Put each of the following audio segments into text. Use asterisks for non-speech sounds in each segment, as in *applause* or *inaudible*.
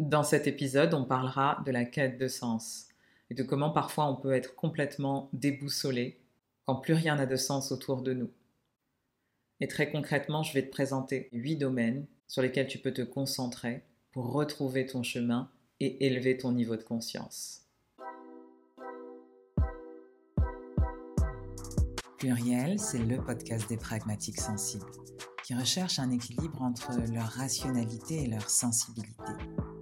Dans cet épisode, on parlera de la quête de sens et de comment parfois on peut être complètement déboussolé quand plus rien n'a de sens autour de nous. Et très concrètement, je vais te présenter huit domaines sur lesquels tu peux te concentrer pour retrouver ton chemin et élever ton niveau de conscience. Pluriel, c'est le podcast des pragmatiques sensibles qui recherchent un équilibre entre leur rationalité et leur sensibilité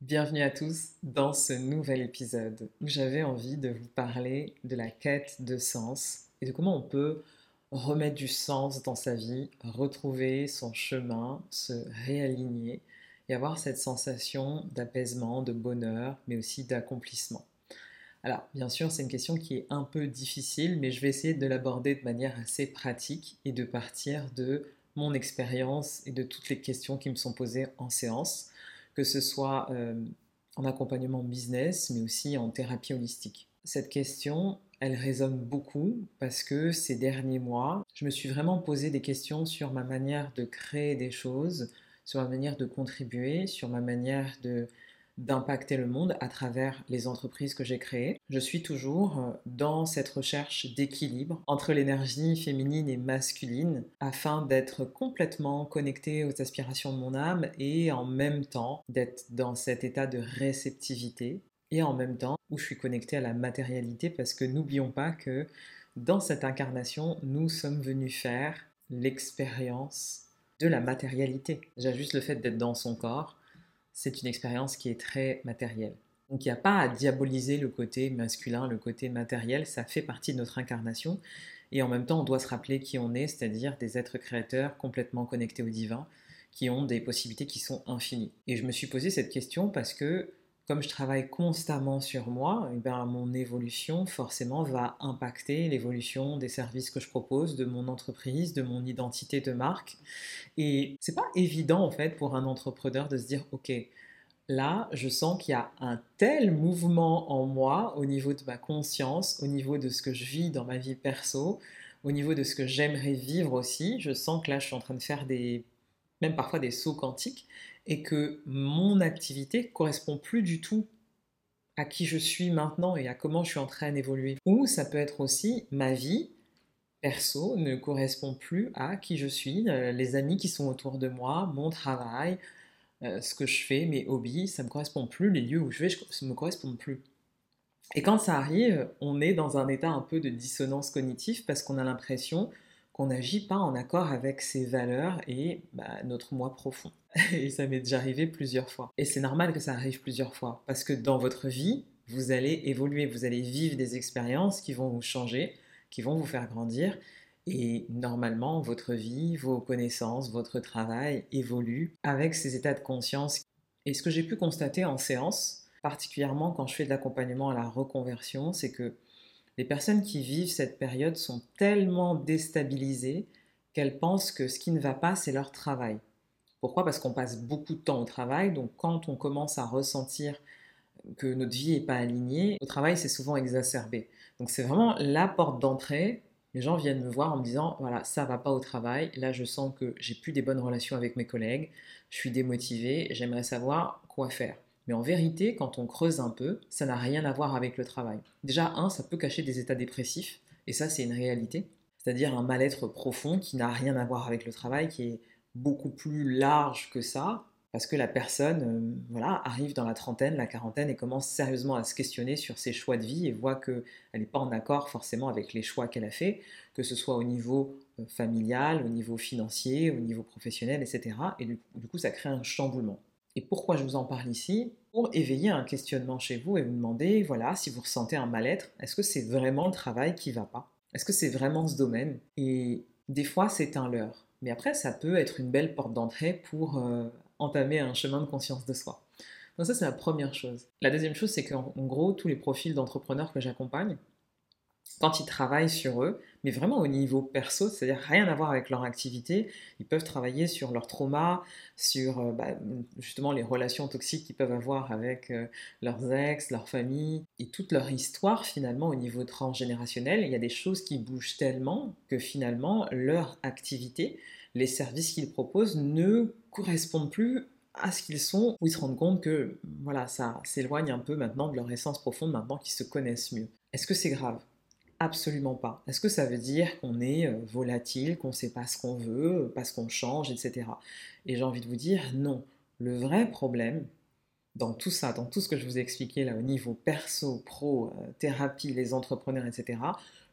Bienvenue à tous dans ce nouvel épisode où j'avais envie de vous parler de la quête de sens et de comment on peut remettre du sens dans sa vie, retrouver son chemin, se réaligner et avoir cette sensation d'apaisement, de bonheur, mais aussi d'accomplissement. Alors, bien sûr, c'est une question qui est un peu difficile, mais je vais essayer de l'aborder de manière assez pratique et de partir de mon expérience et de toutes les questions qui me sont posées en séance, que ce soit euh, en accompagnement business, mais aussi en thérapie holistique. Cette question, elle résonne beaucoup parce que ces derniers mois, je me suis vraiment posé des questions sur ma manière de créer des choses, sur ma manière de contribuer, sur ma manière de d'impacter le monde à travers les entreprises que j'ai créées. Je suis toujours euh, dans cette recherche d'équilibre entre l'énergie féminine et masculine afin d'être complètement connectée aux aspirations de mon âme et en même temps d'être dans cet état de réceptivité et en même temps où je suis connectée à la matérialité parce que n'oublions pas que dans cette incarnation, nous sommes venus faire l'expérience de la matérialité. Déjà juste le fait d'être dans son corps, c'est une expérience qui est très matérielle. Donc il n'y a pas à diaboliser le côté masculin, le côté matériel, ça fait partie de notre incarnation. Et en même temps, on doit se rappeler qui on est, c'est-à-dire des êtres créateurs complètement connectés au divin, qui ont des possibilités qui sont infinies. Et je me suis posé cette question parce que comme je travaille constamment sur moi, eh ben, mon évolution forcément va impacter l'évolution des services que je propose, de mon entreprise, de mon identité de marque. Et c'est pas évident en fait pour un entrepreneur de se dire ok, là je sens qu'il y a un tel mouvement en moi au niveau de ma conscience, au niveau de ce que je vis dans ma vie perso, au niveau de ce que j'aimerais vivre aussi. Je sens que là je suis en train de faire des même parfois des sauts quantiques et que mon activité correspond plus du tout à qui je suis maintenant et à comment je suis en train d'évoluer. Ou ça peut être aussi ma vie perso ne correspond plus à qui je suis, euh, les amis qui sont autour de moi, mon travail, euh, ce que je fais, mes hobbies, ça me correspond plus, les lieux où je vais, ça me correspondent plus. Et quand ça arrive, on est dans un état un peu de dissonance cognitive parce qu'on a l'impression qu'on n'agit pas en accord avec ses valeurs et bah, notre moi profond. *laughs* et ça m'est déjà arrivé plusieurs fois. Et c'est normal que ça arrive plusieurs fois, parce que dans votre vie, vous allez évoluer, vous allez vivre des expériences qui vont vous changer, qui vont vous faire grandir. Et normalement, votre vie, vos connaissances, votre travail évoluent avec ces états de conscience. Et ce que j'ai pu constater en séance, particulièrement quand je fais de l'accompagnement à la reconversion, c'est que les personnes qui vivent cette période sont tellement déstabilisées qu'elles pensent que ce qui ne va pas, c'est leur travail. Pourquoi? Parce qu'on passe beaucoup de temps au travail, donc quand on commence à ressentir que notre vie n'est pas alignée, au travail, c'est souvent exacerbé. Donc c'est vraiment la porte d'entrée. Les gens viennent me voir en me disant, voilà, ça va pas au travail, là je sens que j'ai plus des bonnes relations avec mes collègues, je suis démotivé, j'aimerais savoir quoi faire. Mais en vérité, quand on creuse un peu, ça n'a rien à voir avec le travail. Déjà, un, ça peut cacher des états dépressifs, et ça, c'est une réalité. C'est-à-dire un mal-être profond qui n'a rien à voir avec le travail, qui est beaucoup plus large que ça, parce que la personne euh, voilà, arrive dans la trentaine, la quarantaine, et commence sérieusement à se questionner sur ses choix de vie, et voit qu'elle n'est pas en accord forcément avec les choix qu'elle a faits, que ce soit au niveau euh, familial, au niveau financier, au niveau professionnel, etc. Et du coup, ça crée un chamboulement. Et pourquoi je vous en parle ici? Pour éveiller un questionnement chez vous et vous demander, voilà, si vous ressentez un mal-être, est-ce que c'est vraiment le travail qui va pas? Est-ce que c'est vraiment ce domaine? Et des fois, c'est un leurre. Mais après, ça peut être une belle porte d'entrée pour euh, entamer un chemin de conscience de soi. Donc ça, c'est la première chose. La deuxième chose, c'est qu'en gros, tous les profils d'entrepreneurs que j'accompagne, quand ils travaillent sur eux, mais vraiment au niveau perso, c'est-à-dire rien à voir avec leur activité, ils peuvent travailler sur leur trauma, sur euh, bah, justement les relations toxiques qu'ils peuvent avoir avec euh, leurs ex, leur famille, et toute leur histoire finalement au niveau transgénérationnel. Il y a des choses qui bougent tellement que finalement leur activité, les services qu'ils proposent ne correspondent plus à ce qu'ils sont, où ils se rendent compte que voilà, ça s'éloigne un peu maintenant de leur essence profonde, maintenant qu'ils se connaissent mieux. Est-ce que c'est grave? Absolument pas. Est-ce que ça veut dire qu'on est euh, volatile, qu'on ne sait pas ce qu'on veut, parce qu'on change, etc. Et j'ai envie de vous dire non. Le vrai problème dans tout ça, dans tout ce que je vous ai expliqué là au niveau perso, pro, euh, thérapie, les entrepreneurs, etc.,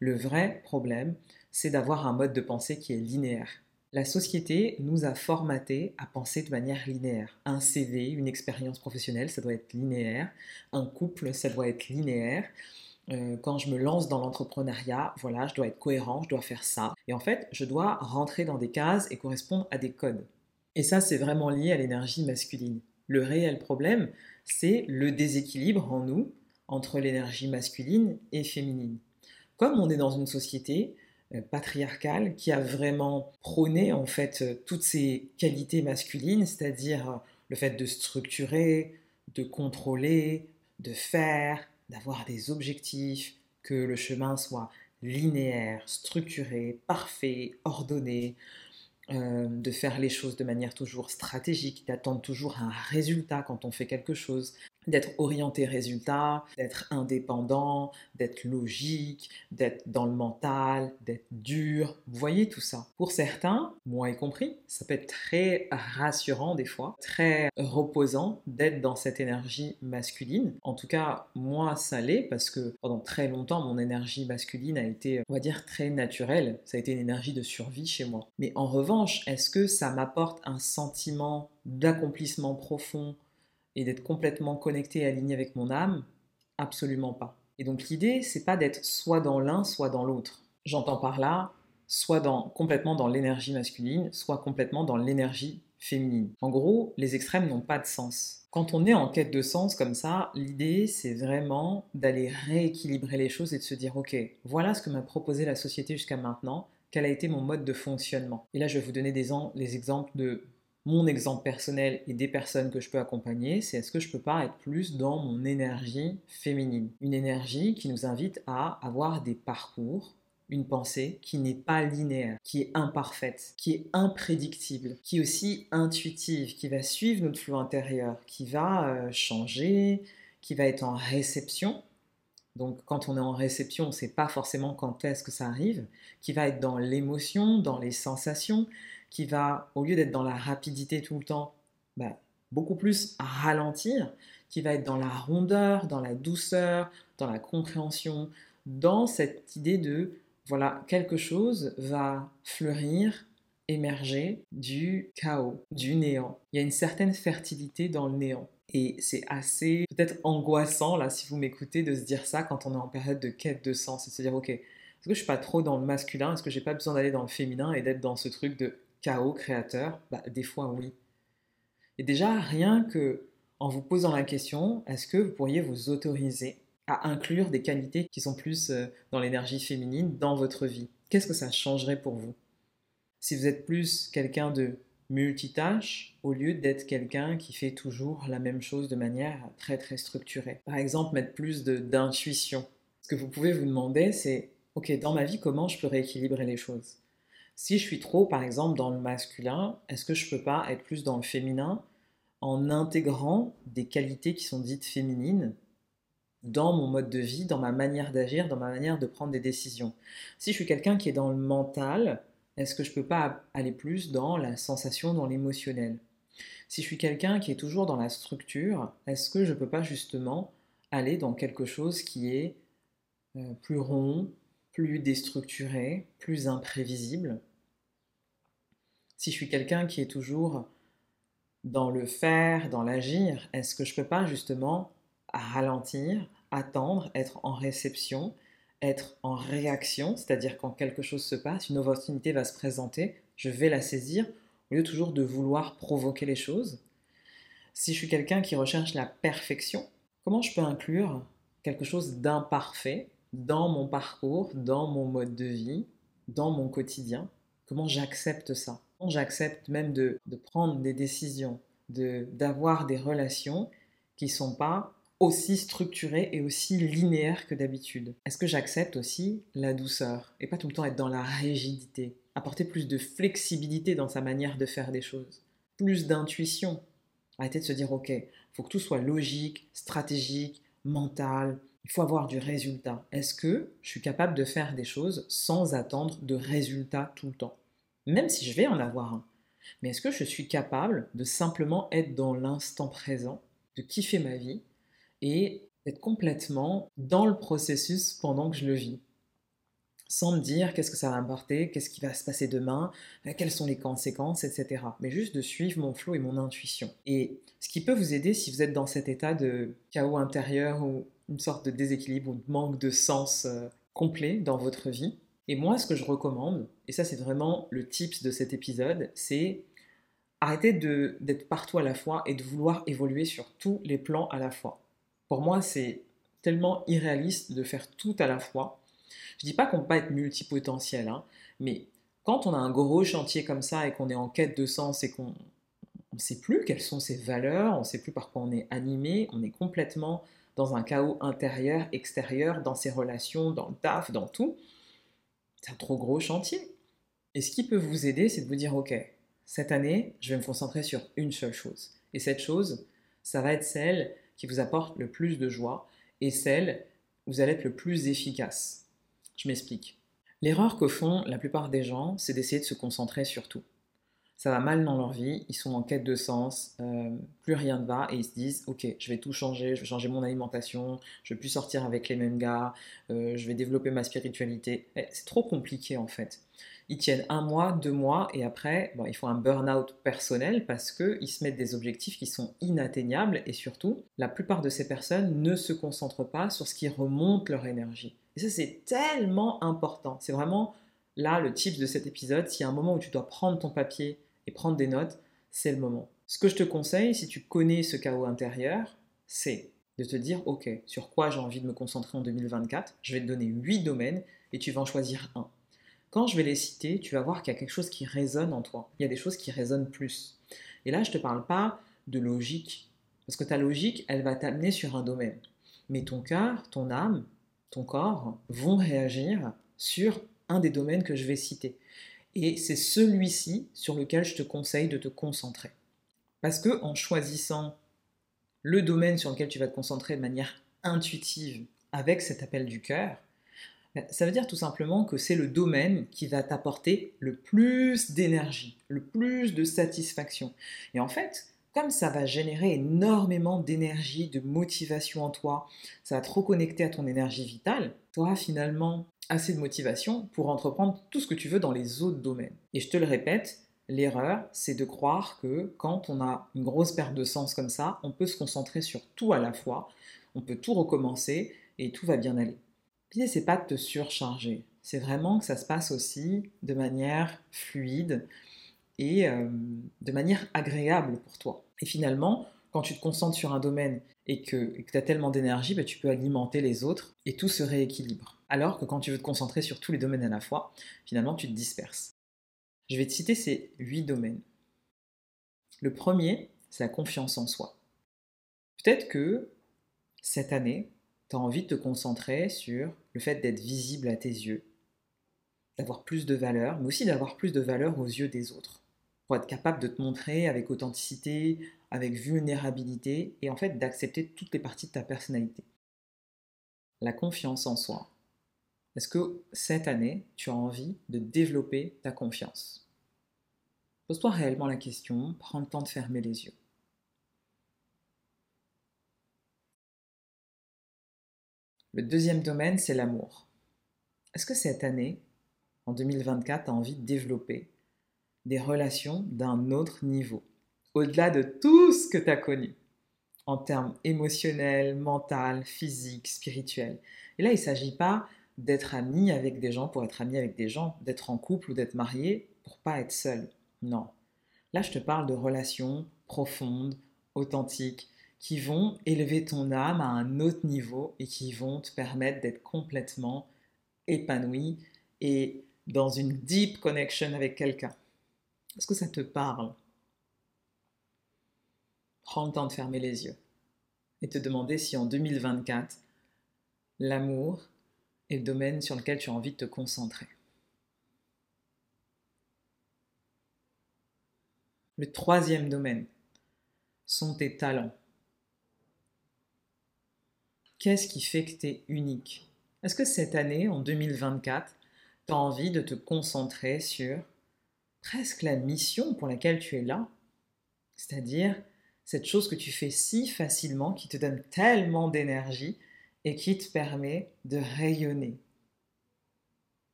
le vrai problème, c'est d'avoir un mode de pensée qui est linéaire. La société nous a formaté à penser de manière linéaire. Un CV, une expérience professionnelle, ça doit être linéaire. Un couple, ça doit être linéaire. Euh, quand je me lance dans l'entrepreneuriat, voilà, je dois être cohérent, je dois faire ça. Et en fait, je dois rentrer dans des cases et correspondre à des codes. Et ça, c'est vraiment lié à l'énergie masculine. Le réel problème, c'est le déséquilibre en nous entre l'énergie masculine et féminine. Comme on est dans une société euh, patriarcale qui a vraiment prôné en fait euh, toutes ces qualités masculines, c'est-à-dire le fait de structurer, de contrôler, de faire, d'avoir des objectifs, que le chemin soit linéaire, structuré, parfait, ordonné, euh, de faire les choses de manière toujours stratégique, d'attendre toujours un résultat quand on fait quelque chose, d'être orienté résultat, d'être indépendant, d'être logique, d'être dans le mental, d'être dur. Vous voyez tout ça. Pour certains, moi y compris, ça peut être très rassurant des fois, très reposant d'être dans cette énergie masculine. En tout cas, moi ça l'est parce que pendant très longtemps, mon énergie masculine a été, on va dire, très naturelle. Ça a été une énergie de survie chez moi. Mais en revanche, est-ce que ça m'apporte un sentiment d'accomplissement profond et d'être complètement connecté et aligné avec mon âme Absolument pas. Et donc l'idée, c'est pas d'être soit dans l'un, soit dans l'autre. J'entends par là, soit dans, complètement dans l'énergie masculine, soit complètement dans l'énergie féminine. En gros, les extrêmes n'ont pas de sens. Quand on est en quête de sens comme ça, l'idée, c'est vraiment d'aller rééquilibrer les choses et de se dire, ok, voilà ce que m'a proposé la société jusqu'à maintenant, quel a été mon mode de fonctionnement? Et là, je vais vous donner des, les exemples de mon exemple personnel et des personnes que je peux accompagner, c'est est-ce que je peux pas être plus dans mon énergie féminine? Une énergie qui nous invite à avoir des parcours, une pensée qui n'est pas linéaire, qui est imparfaite, qui est imprédictible, qui est aussi intuitive, qui va suivre notre flot intérieur, qui va euh, changer, qui va être en réception. Donc quand on est en réception, on ne sait pas forcément quand est-ce que ça arrive, qui va être dans l'émotion, dans les sensations, qui va, au lieu d'être dans la rapidité tout le temps, bah, beaucoup plus ralentir, qui va être dans la rondeur, dans la douceur, dans la compréhension, dans cette idée de, voilà, quelque chose va fleurir, émerger du chaos, du néant. Il y a une certaine fertilité dans le néant. Et c'est assez peut-être angoissant, là, si vous m'écoutez, de se dire ça quand on est en période de quête de sens et de se dire, ok, est-ce que je suis pas trop dans le masculin? Est-ce que j'ai pas besoin d'aller dans le féminin et d'être dans ce truc de chaos créateur bah, Des fois, oui. Et déjà, rien que en vous posant la question, est-ce que vous pourriez vous autoriser à inclure des qualités qui sont plus euh, dans l'énergie féminine dans votre vie? Qu'est-ce que ça changerait pour vous? Si vous êtes plus quelqu'un de multitâche au lieu d'être quelqu'un qui fait toujours la même chose de manière très très structurée. Par exemple, mettre plus d'intuition. Ce que vous pouvez vous demander, c'est, ok, dans ma vie, comment je peux rééquilibrer les choses? Si je suis trop, par exemple, dans le masculin, est-ce que je peux pas être plus dans le féminin en intégrant des qualités qui sont dites féminines dans mon mode de vie, dans ma manière d'agir, dans ma manière de prendre des décisions? Si je suis quelqu'un qui est dans le mental, est-ce que je peux pas aller plus dans la sensation, dans l'émotionnel? Si je suis quelqu'un qui est toujours dans la structure, est-ce que je peux pas justement aller dans quelque chose qui est euh, plus rond, plus déstructuré, plus imprévisible? Si je suis quelqu'un qui est toujours dans le faire, dans l'agir, est-ce que je peux pas justement ralentir, attendre, être en réception, être en réaction, c'est-à-dire quand quelque chose se passe, une opportunité va se présenter, je vais la saisir, au lieu toujours de vouloir provoquer les choses? Si je suis quelqu'un qui recherche la perfection, comment je peux inclure quelque chose d'imparfait dans mon parcours, dans mon mode de vie, dans mon quotidien? Comment j'accepte ça? J'accepte même de, prendre des décisions, d'avoir des relations qui ne sont pas aussi structurées et aussi linéaires que d'habitude Est-ce que j'accepte aussi la douceur et pas tout le temps être dans la rigidité Apporter plus de flexibilité dans sa manière de faire des choses, plus d'intuition. Arrêter de se dire, ok, faut que tout soit logique, stratégique, mental, il faut avoir du résultat. Est-ce que je suis capable de faire des choses sans attendre de résultats tout le temps? Même si je vais en avoir un. Mais est-ce que je suis capable de simplement être dans l'instant présent, de kiffer ma vie et d'être complètement dans le processus pendant que je le vis? Sans me dire qu'est-ce que ça va m'apporter, qu'est-ce qui va se passer demain, euh, quelles sont les conséquences, etc. Mais juste de suivre mon flot et mon intuition. Et ce qui peut vous aider si vous êtes dans cet état de chaos intérieur ou une sorte de déséquilibre ou de manque de sens euh, complet dans votre vie. Et moi, ce que je recommande, et ça c'est vraiment le tips de cet épisode, c'est arrêter d'être partout à la fois et de vouloir évoluer sur tous les plans à la fois. Pour moi, c'est tellement irréaliste de faire tout à la fois. Je dis pas qu'on peut pas être multipotentiel, hein, mais quand on a un gros chantier comme ça et qu'on est en quête de sens et qu'on ne sait plus quelles sont ses valeurs, on ne sait plus par quoi on est animé, on est complètement dans un chaos intérieur, extérieur, dans ses relations, dans le taf, dans tout, c'est un trop gros chantier. Et ce qui peut vous aider, c'est de vous dire, OK, cette année, je vais me concentrer sur une seule chose. Et cette chose, ça va être celle qui vous apporte le plus de joie et celle où vous allez être le plus efficace. Je m'explique. L'erreur que font la plupart des gens, c'est d'essayer de se concentrer sur tout ça va mal dans leur vie, ils sont en quête de sens, euh, plus rien ne va et ils se disent ok, je vais tout changer, je vais changer mon alimentation, je vais plus sortir avec les mêmes gars, euh, je vais développer ma spiritualité. C'est trop compliqué en fait. Ils tiennent un mois, deux mois et après, bon, ils font un burn-out personnel parce qu'ils se mettent des objectifs qui sont inatteignables et surtout, la plupart de ces personnes ne se concentrent pas sur ce qui remonte leur énergie. Et ça, c'est tellement important. C'est vraiment là le type de cet épisode. S'il y a un moment où tu dois prendre ton papier et prendre des notes, c'est le moment. Ce que je te conseille, si tu connais ce chaos intérieur, c'est de te dire, OK, sur quoi j'ai envie de me concentrer en 2024 Je vais te donner 8 domaines et tu vas en choisir un. Quand je vais les citer, tu vas voir qu'il y a quelque chose qui résonne en toi. Il y a des choses qui résonnent plus. Et là, je ne te parle pas de logique, parce que ta logique, elle va t'amener sur un domaine. Mais ton cœur, ton âme, ton corps vont réagir sur un des domaines que je vais citer. Et c'est celui-ci sur lequel je te conseille de te concentrer. Parce que en choisissant le domaine sur lequel tu vas te concentrer de manière intuitive avec cet appel du cœur, ben, ça veut dire tout simplement que c'est le domaine qui va t'apporter le plus d'énergie, le plus de satisfaction. Et en fait, comme ça va générer énormément d'énergie, de motivation en toi, ça va te reconnecter à ton énergie vitale, auras finalement assez de motivation pour entreprendre tout ce que tu veux dans les autres domaines. Et je te le répète, l'erreur, c'est de croire que quand on a une grosse perte de sens comme ça, on peut se concentrer sur tout à la fois, on peut tout recommencer et tout va bien aller. L'idée, c'est pas de te surcharger, c'est vraiment que ça se passe aussi de manière fluide et euh, de manière agréable pour toi. Et finalement, quand tu te concentres sur un domaine et que tu as tellement d'énergie, bah, tu peux alimenter les autres et tout se rééquilibre. Alors que quand tu veux te concentrer sur tous les domaines à la fois, finalement tu te disperses. Je vais te citer ces huit domaines. Le premier, c'est la confiance en soi. Peut-être que cette année, tu as envie de te concentrer sur le fait d'être visible à tes yeux, d'avoir plus de valeur, mais aussi d'avoir plus de valeur aux yeux des autres, pour être capable de te montrer avec authenticité, avec vulnérabilité, et en fait d'accepter toutes les parties de ta personnalité. La confiance en soi. Est-ce que cette année, tu as envie de développer ta confiance? Pose-toi réellement la question, prends le temps de fermer les yeux. Le deuxième domaine, c'est l'amour. Est-ce que cette année, en 2024, tu as envie de développer des relations d'un autre niveau, au-delà de tout ce que tu as connu, en termes émotionnels, mental, physiques, spirituels? Et là, il ne s'agit pas d'être ami avec des gens pour être ami avec des gens, d'être en couple ou d'être marié pour pas être seul. Non. Là, je te parle de relations profondes, authentiques, qui vont élever ton âme à un autre niveau et qui vont te permettre d'être complètement épanoui et dans une deep connection avec quelqu'un. Est-ce que ça te parle? Prends le temps de fermer les yeux et te demander si en 2024, l'amour est le domaine sur lequel tu as envie de te concentrer. Le troisième domaine sont tes talents. Qu'est-ce qui fait que tu es unique? Est-ce que cette année, en 2024, tu as envie de te concentrer sur presque la mission pour laquelle tu es là? C'est-à-dire cette chose que tu fais si facilement, qui te donne tellement d'énergie et qui te permet de rayonner.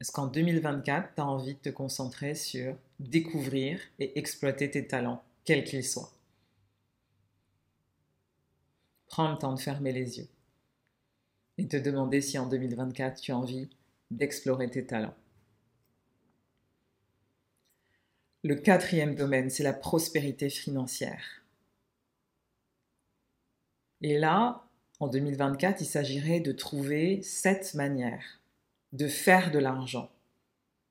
Est-ce qu'en 2024, tu as envie de te concentrer sur découvrir et exploiter tes talents, quels qu'ils soient Prends le temps de fermer les yeux et te demander si en 2024 tu as envie d'explorer tes talents. Le quatrième domaine, c'est la prospérité financière. Et là, en 2024, il s'agirait de trouver sept manières de faire de l'argent,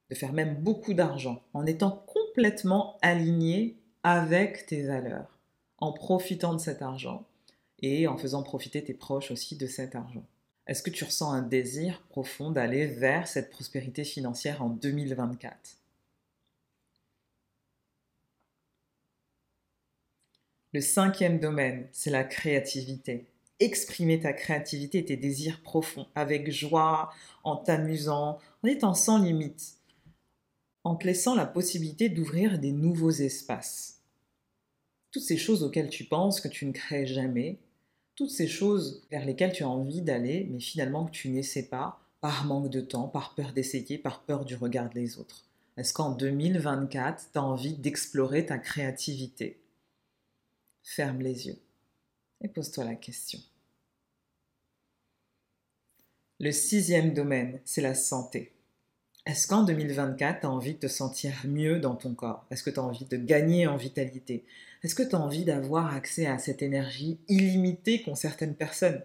de faire même beaucoup d'argent, en étant complètement aligné avec tes valeurs, en profitant de cet argent et en faisant profiter tes proches aussi de cet argent. Est-ce que tu ressens un désir profond d'aller vers cette prospérité financière en 2024 Le cinquième domaine, c'est la créativité. Exprimer ta créativité et tes désirs profonds avec joie, en t'amusant, en étant sans limite, en te laissant la possibilité d'ouvrir des nouveaux espaces. Toutes ces choses auxquelles tu penses que tu ne crées jamais, toutes ces choses vers lesquelles tu as envie d'aller, mais finalement que tu n'essaies pas, par manque de temps, par peur d'essayer, par peur du regard des autres. Est-ce qu'en 2024, tu as envie d'explorer ta créativité? Ferme les yeux et pose-toi la question. Le sixième domaine, c'est la santé. Est-ce qu'en 2024, tu as envie de te sentir mieux dans ton corps? Est-ce que tu as envie de gagner en vitalité? Est-ce que tu as envie d'avoir accès à cette énergie illimitée qu'ont certaines personnes?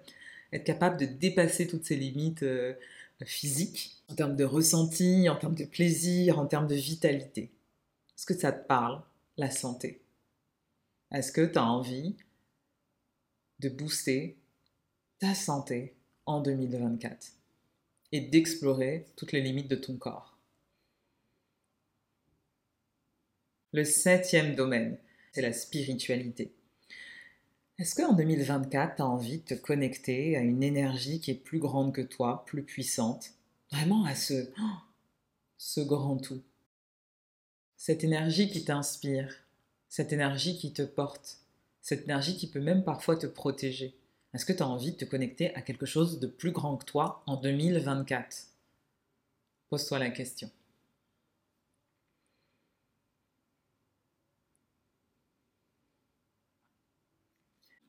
Être capable de dépasser toutes ces limites euh, physiques, en termes de ressenti, en termes de plaisir, en termes de vitalité? Est-ce que ça te parle, la santé? Est-ce que tu as envie de booster ta santé en 2024 et d'explorer toutes les limites de ton corps? Le septième domaine, c'est la spiritualité. Est-ce qu'en 2024, tu as envie de te connecter à une énergie qui est plus grande que toi, plus puissante, vraiment à ce, ce grand tout. Cette énergie qui t'inspire, cette énergie qui te porte, cette énergie qui peut même parfois te protéger Est-ce que tu as envie de te connecter à quelque chose de plus grand que toi en 2024 Pose-toi la question.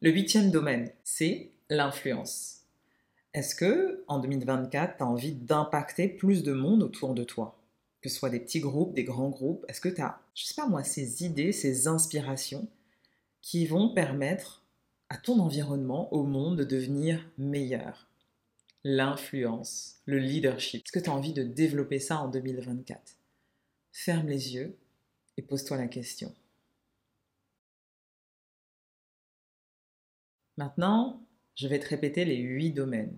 Le huitième domaine, c'est l'influence. Est-ce que en 2024, tu as envie d'impacter plus de monde autour de toi? Que ce soit des petits groupes, des grands groupes Est-ce que tu as, je sais pas moi, ces idées, ces inspirations qui vont permettre à ton environnement, au monde, de devenir meilleur? L'influence, le leadership. Est-ce que tu as envie de développer ça en 2024 Ferme les yeux et pose-toi la question. Maintenant, je vais te répéter les huit domaines.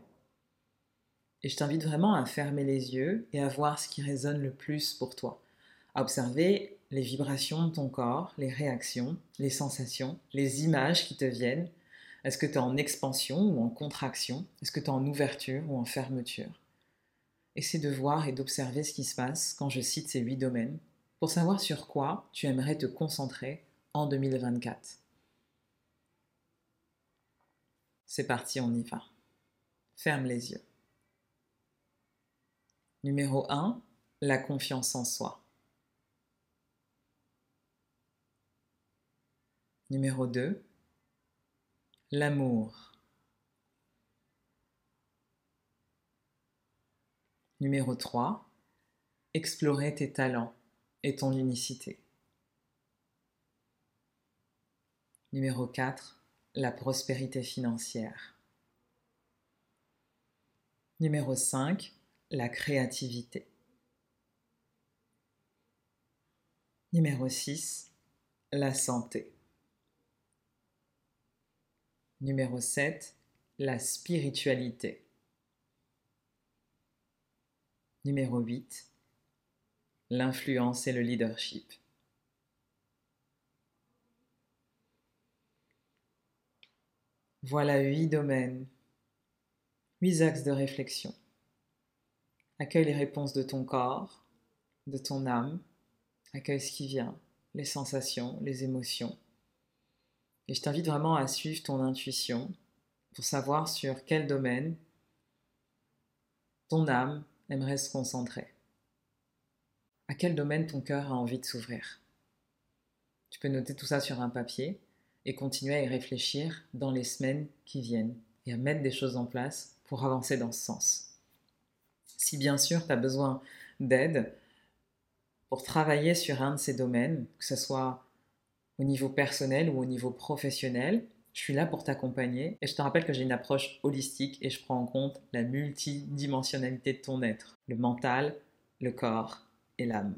Et je t'invite vraiment à fermer les yeux et à voir ce qui résonne le plus pour toi. À observer les vibrations de ton corps, les réactions, les sensations, les images qui te viennent. Est-ce que tu es en expansion ou en contraction? Est-ce que tu es en ouverture ou en fermeture? Essaie de voir et d'observer ce qui se passe quand je cite ces huit domaines pour savoir sur quoi tu aimerais te concentrer en 2024. C'est parti, on y va. Ferme les yeux. Numéro 1, la confiance en soi. Numéro 2, l'amour. Numéro 3, explorer tes talents et ton unicité. Numéro 4, la prospérité financière. Numéro 5, la créativité. Numéro 6, la santé. Numéro 7, la spiritualité. Numéro 8, l'influence et le leadership. Voilà huit domaines, huit axes de réflexion. Accueille les réponses de ton corps, de ton âme, accueille ce qui vient, les sensations, les émotions. Et je t'invite vraiment à suivre ton intuition pour savoir sur quel domaine ton âme aimerait se concentrer. À quel domaine ton cœur a envie de s'ouvrir. Tu peux noter tout ça sur un papier et continuer à y réfléchir dans les semaines qui viennent et à mettre des choses en place pour avancer dans ce sens. Si bien sûr tu as besoin d'aide pour travailler sur un de ces domaines, que ce soit au niveau personnel ou au niveau professionnel, je suis là pour t'accompagner et je te rappelle que j'ai une approche holistique et je prends en compte la multidimensionnalité de ton être, le mental, le corps et l'âme.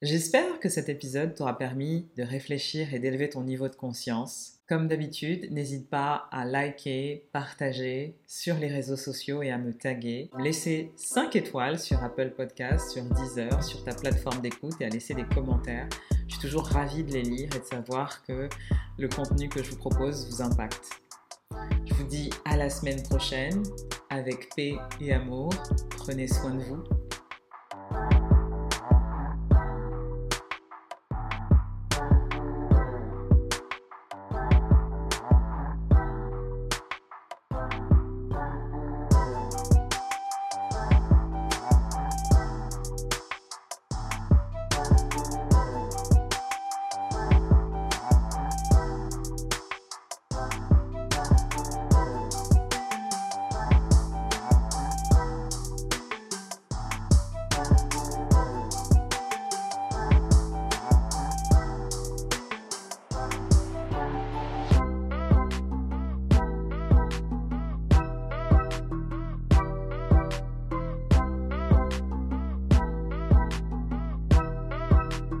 J'espère que cet épisode t'aura permis de réfléchir et d'élever ton niveau de conscience. Comme d'habitude, n'hésite pas à liker, partager sur les réseaux sociaux et à me taguer. Laisser 5 étoiles sur Apple Podcast, sur Deezer, sur ta plateforme d'écoute et à laisser des commentaires. Je suis toujours ravie de les lire et de savoir que le contenu que je vous propose vous impacte. Je vous dis à la semaine prochaine avec paix et amour. Prenez soin de vous